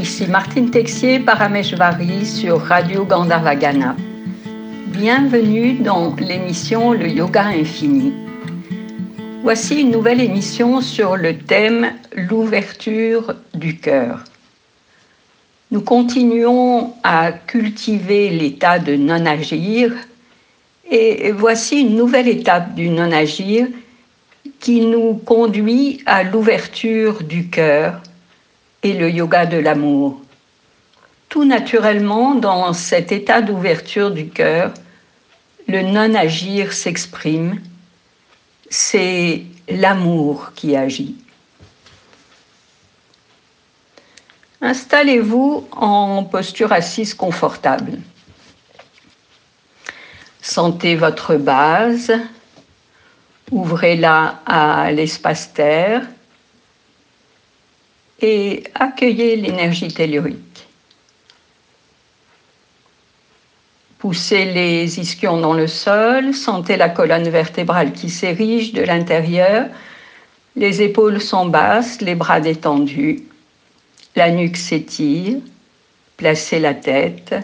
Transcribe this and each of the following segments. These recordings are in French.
ici Martine Texier, Parameshvari sur Radio Gandharvagana. Bienvenue dans l'émission Le Yoga Infini. Voici une nouvelle émission sur le thème L'ouverture du cœur. Nous continuons à cultiver l'état de non-agir et voici une nouvelle étape du non-agir qui nous conduit à l'ouverture du cœur et le yoga de l'amour. Tout naturellement, dans cet état d'ouverture du cœur, le non-agir s'exprime. C'est l'amour qui agit. Installez-vous en posture assise confortable. Sentez votre base, ouvrez-la à l'espace terre et accueillez l'énergie tellurique. Poussez les ischions dans le sol, sentez la colonne vertébrale qui s'érige de l'intérieur, les épaules sont basses, les bras détendus, la nuque s'étire, placez la tête,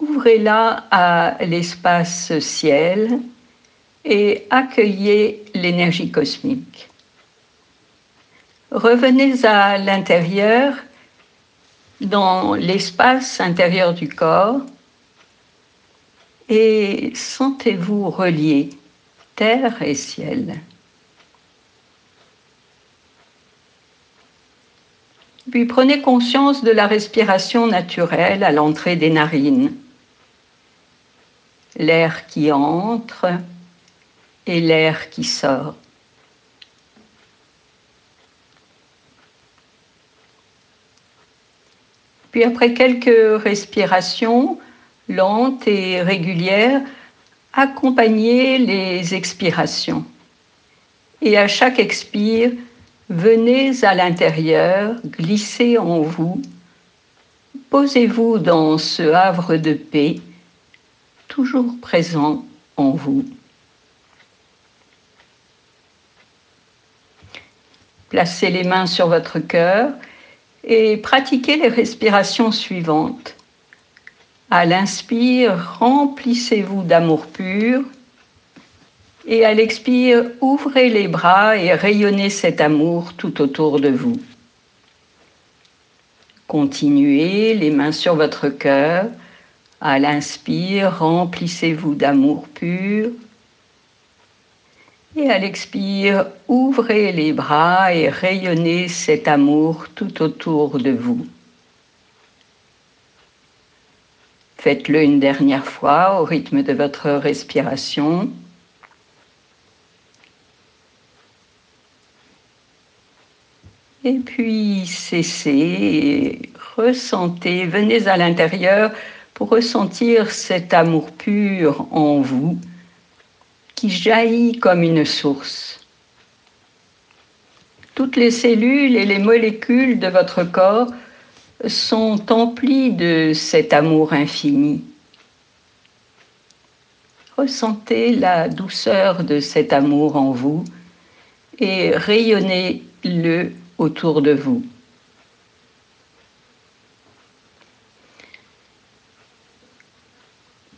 ouvrez-la à l'espace ciel et accueillez l'énergie cosmique. Revenez à l'intérieur, dans l'espace intérieur du corps, et sentez-vous relié, terre et ciel. Puis prenez conscience de la respiration naturelle à l'entrée des narines. L'air qui entre et l'air qui sort. Puis après quelques respirations lentes et régulières, accompagnez les expirations. Et à chaque expire, venez à l'intérieur, glissez en vous, posez-vous dans ce havre de paix, toujours présent en vous. Placez les mains sur votre cœur et pratiquez les respirations suivantes. À l'inspire, remplissez-vous d'amour pur et à l'expire, ouvrez les bras et rayonnez cet amour tout autour de vous. Continuez les mains sur votre cœur. À l'inspire, remplissez-vous d'amour pur. Et à l'expire, ouvrez les bras et rayonnez cet amour tout autour de vous. Faites-le une dernière fois au rythme de votre respiration. Et puis cessez et ressentez, venez à l'intérieur pour ressentir cet amour pur en vous qui jaillit comme une source. Toutes les cellules et les molécules de votre corps sont emplies de cet amour infini. Ressentez la douceur de cet amour en vous et rayonnez-le autour de vous.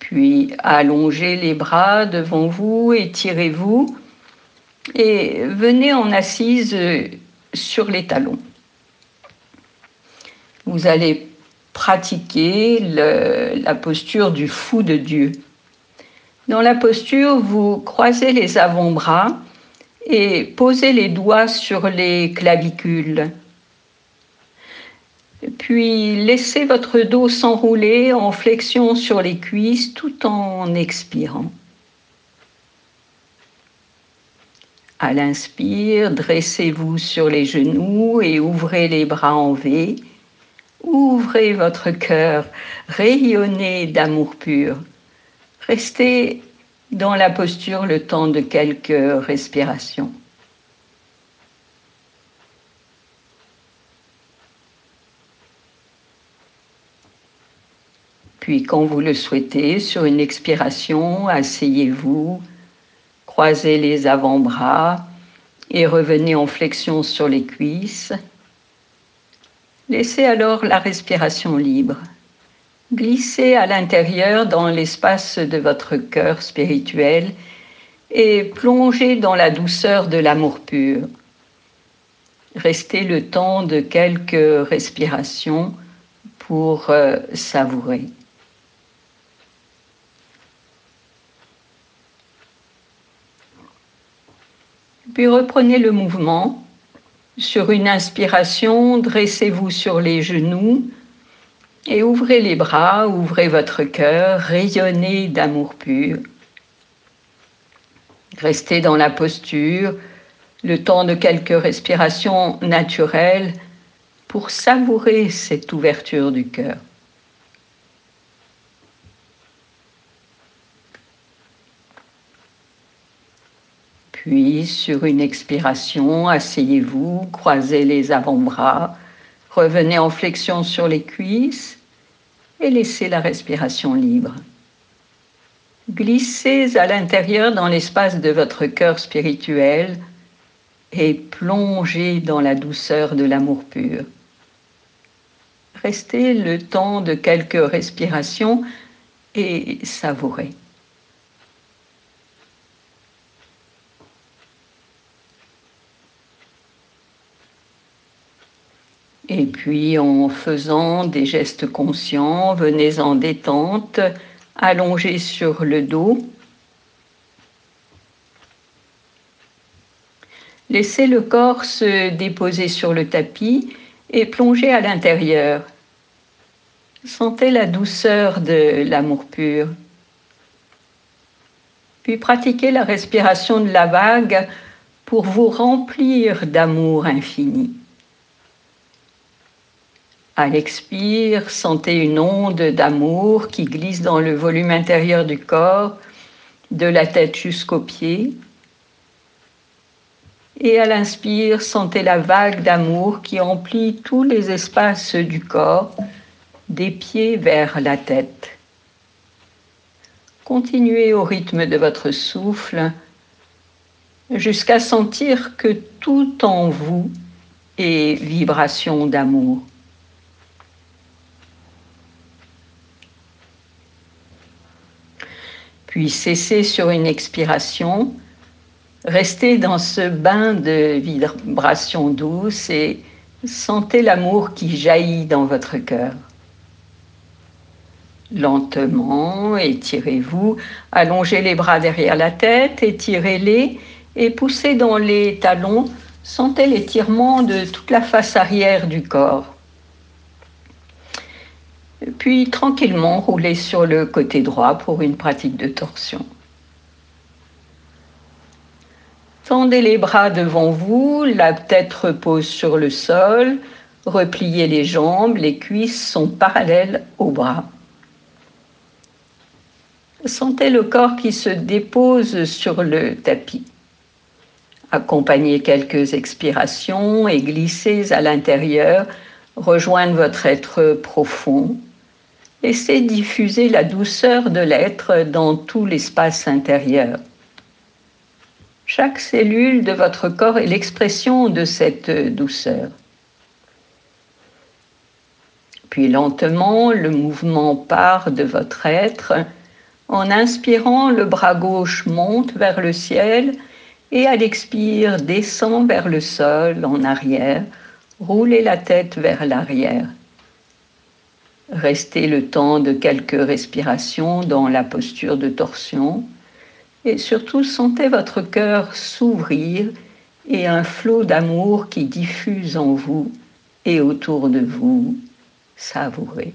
Puis allongez les bras devant vous, étirez-vous et venez en assise sur les talons. Vous allez pratiquer la posture du fou de Dieu. Dans la posture, vous croisez les avant-bras et posez les doigts sur les clavicules. Puis laissez votre dos s'enrouler en flexion sur les cuisses tout en expirant. À l'inspire, dressez-vous sur les genoux et ouvrez les bras en V. Ouvrez votre cœur, rayonnez d'amour pur. Restez dans la posture le temps de quelques respirations. Puis quand vous le souhaitez, sur une expiration, asseyez-vous, croisez les avant-bras et revenez en flexion sur les cuisses. Laissez alors la respiration libre. Glissez à l'intérieur dans l'espace de votre cœur spirituel et plongez dans la douceur de l'amour pur. Restez le temps de quelques respirations pour euh, savourer. Puis reprenez le mouvement. Sur une inspiration, dressez-vous sur les genoux et ouvrez les bras, ouvrez votre cœur, rayonnez d'amour pur. Restez dans la posture le temps de quelques respirations naturelles pour savourer cette ouverture du cœur. Puis, sur une expiration, asseyez-vous, croisez les avant-bras, revenez en flexion sur les cuisses et laissez la respiration libre. Glissez à l'intérieur dans l'espace de votre cœur spirituel et plongez dans la douceur de l'amour pur. Restez le temps de quelques respirations et savourez. Puis en faisant des gestes conscients, venez en détente, allongez sur le dos. Laissez le corps se déposer sur le tapis et plongez à l'intérieur. Sentez la douceur de l'amour pur. Puis pratiquez la respiration de la vague pour vous remplir d'amour infini. À l'expire, sentez une onde d'amour qui glisse dans le volume intérieur du corps, de la tête jusqu'aux pieds. Et à l'inspire, sentez la vague d'amour qui emplit tous les espaces du corps, des pieds vers la tête. Continuez au rythme de votre souffle jusqu'à sentir que tout en vous est vibration d'amour. Puis cessez sur une expiration, restez dans ce bain de vibrations douces et sentez l'amour qui jaillit dans votre cœur. Lentement, étirez-vous, allongez les bras derrière la tête, étirez-les et poussez dans les talons, sentez l'étirement de toute la face arrière du corps. Puis tranquillement rouler sur le côté droit pour une pratique de torsion. Tendez les bras devant vous, la tête repose sur le sol, repliez les jambes, les cuisses sont parallèles aux bras. Sentez le corps qui se dépose sur le tapis. Accompagnez quelques expirations et glissez à l'intérieur, rejoindre votre être profond Laissez diffuser la douceur de l'être dans tout l'espace intérieur. Chaque cellule de votre corps est l'expression de cette douceur. Puis lentement, le mouvement part de votre être. En inspirant, le bras gauche monte vers le ciel et à l'expire descend vers le sol en arrière. Roulez la tête vers l'arrière. Restez le temps de quelques respirations dans la posture de torsion et surtout sentez votre cœur s'ouvrir et un flot d'amour qui diffuse en vous et autour de vous. Savourez.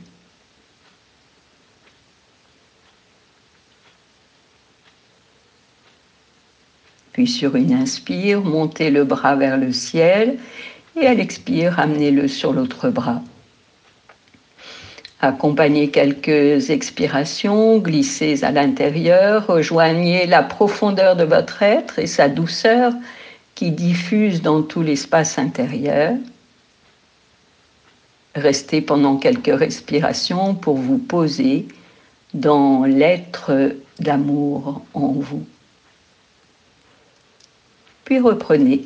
Puis sur une inspire, montez le bras vers le ciel et à l'expire, amenez-le sur l'autre bras. Accompagnez quelques expirations, glissez à l'intérieur, rejoignez la profondeur de votre être et sa douceur qui diffuse dans tout l'espace intérieur. Restez pendant quelques respirations pour vous poser dans l'être d'amour en vous. Puis reprenez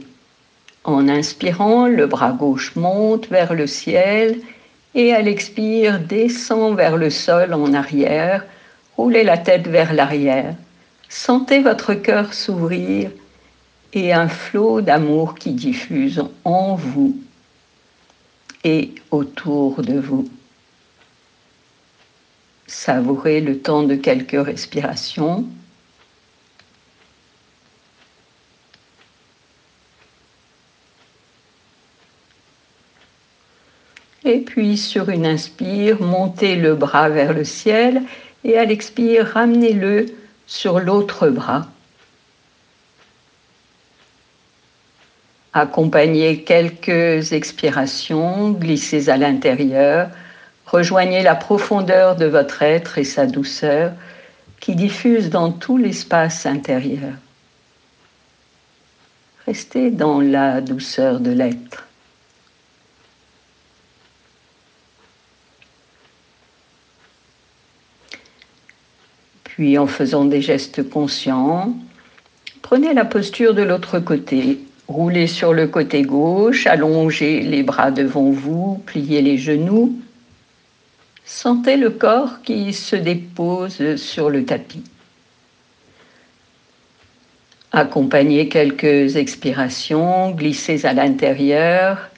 En inspirant, le bras gauche monte vers le ciel et à l'expire descend vers le sol en arrière. Roulez la tête vers l'arrière. Sentez votre cœur s'ouvrir et un flot d'amour qui diffuse en vous et autour de vous. Savourez le temps de quelques respirations. Et puis sur une inspire, montez le bras vers le ciel et à l'expire, ramenez-le sur l'autre bras. Accompagnez quelques expirations, glissez à l'intérieur, rejoignez la profondeur de votre être et sa douceur qui diffuse dans tout l'espace intérieur. Restez dans la douceur de l'être. Puis en faisant des gestes conscients, prenez la posture de l'autre côté. Roulez sur le côté gauche, allongez les bras devant vous, pliez les genoux. Sentez le corps qui se dépose sur le tapis. Accompagnez quelques expirations, glissez à l'intérieur,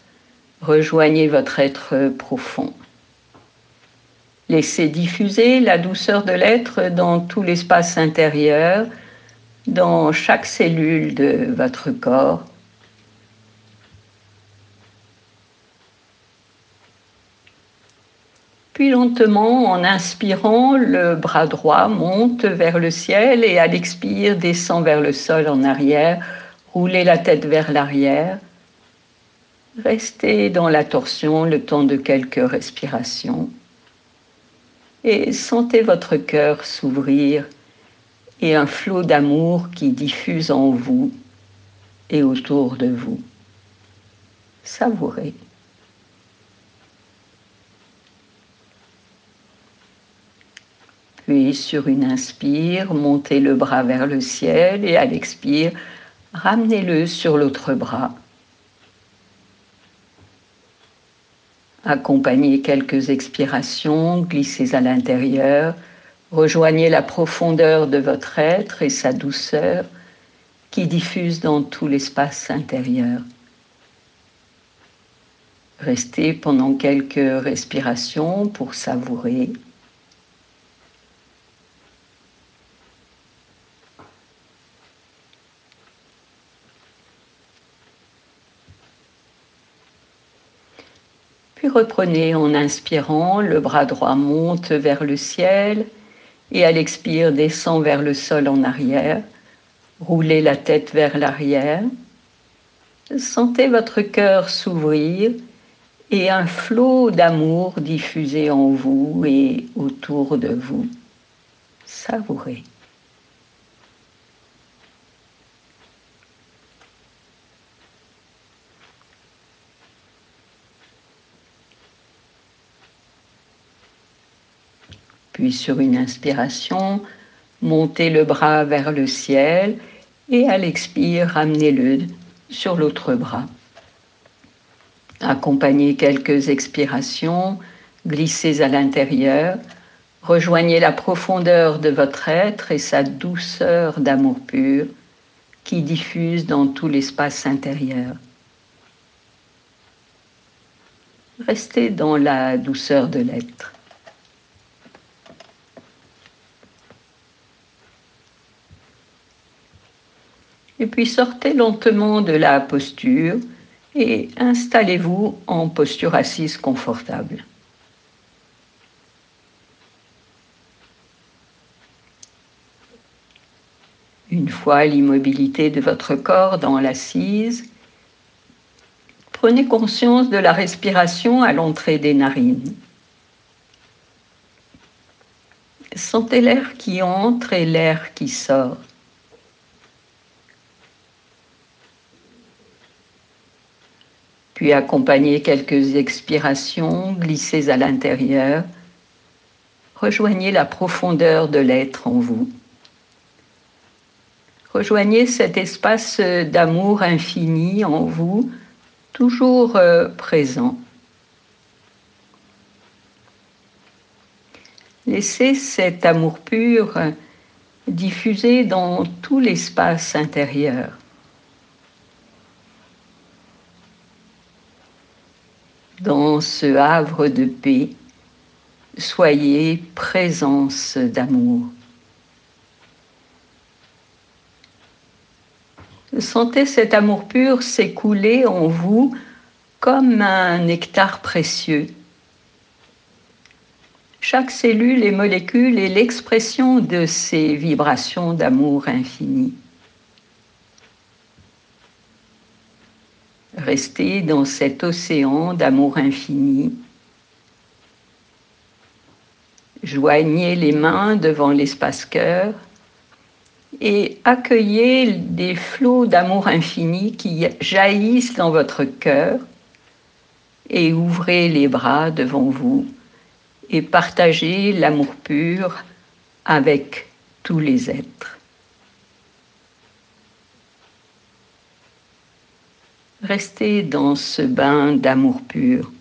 rejoignez votre être profond. Laissez diffuser la douceur de l'être dans tout l'espace intérieur, dans chaque cellule de votre corps. Puis lentement, en inspirant, le bras droit monte vers le ciel et à l'expire descend vers le sol en arrière. Roulez la tête vers l'arrière. Restez dans la torsion le temps de quelques respirations et sentez votre cœur s'ouvrir et un flot d'amour qui diffuse en vous et autour de vous. Savourez. Puis sur une inspire, montez le bras vers le ciel et à l'expire, ramenez-le sur l'autre bras. Accompagnez quelques expirations, glissez à l'intérieur, rejoignez la profondeur de votre être et sa douceur qui diffuse dans tout l'espace intérieur. Restez pendant quelques respirations pour savourer. Reprenez en inspirant, le bras droit monte vers le ciel et à l'expire descend vers le sol en arrière. Roulez la tête vers l'arrière. Sentez votre cœur s'ouvrir et un flot d'amour diffuser en vous et autour de vous. Savourez. Sur une inspiration, montez le bras vers le ciel et à l'expire, ramenez-le sur l'autre bras. Accompagnez quelques expirations, glissez à l'intérieur, rejoignez la profondeur de votre être et sa douceur d'amour pur qui diffuse dans tout l'espace intérieur. Restez dans la douceur de l'être. Et puis sortez lentement de la posture et installez-vous en posture assise confortable. Une fois l'immobilité de votre corps dans l'assise, prenez conscience de la respiration à l'entrée des narines. Sentez l'air qui entre et l'air qui sort. Puis accompagnez quelques expirations, glissez à l'intérieur, rejoignez la profondeur de l'être en vous. Rejoignez cet espace d'amour infini en vous, toujours euh, présent. Laissez cet amour pur diffuser dans tout l'espace intérieur. Dans ce havre de paix, soyez présence d'amour. Sentez cet amour pur s'écouler en vous comme un nectar précieux. Chaque cellule et molécule est l'expression de ces vibrations d'amour infini. Restez dans cet océan d'amour infini. Joignez les mains devant l'espace cœur et accueillez des flots d'amour infini qui jaillissent dans votre cœur et ouvrez les bras devant vous et partagez l'amour pur avec tous les êtres. Restez dans ce bain d'amour pur.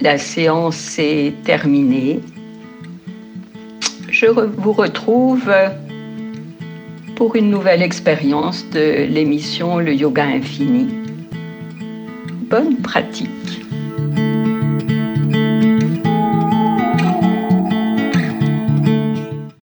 La séance est terminée. Je vous retrouve pour une nouvelle expérience de l'émission Le Yoga Infini. Bonne pratique.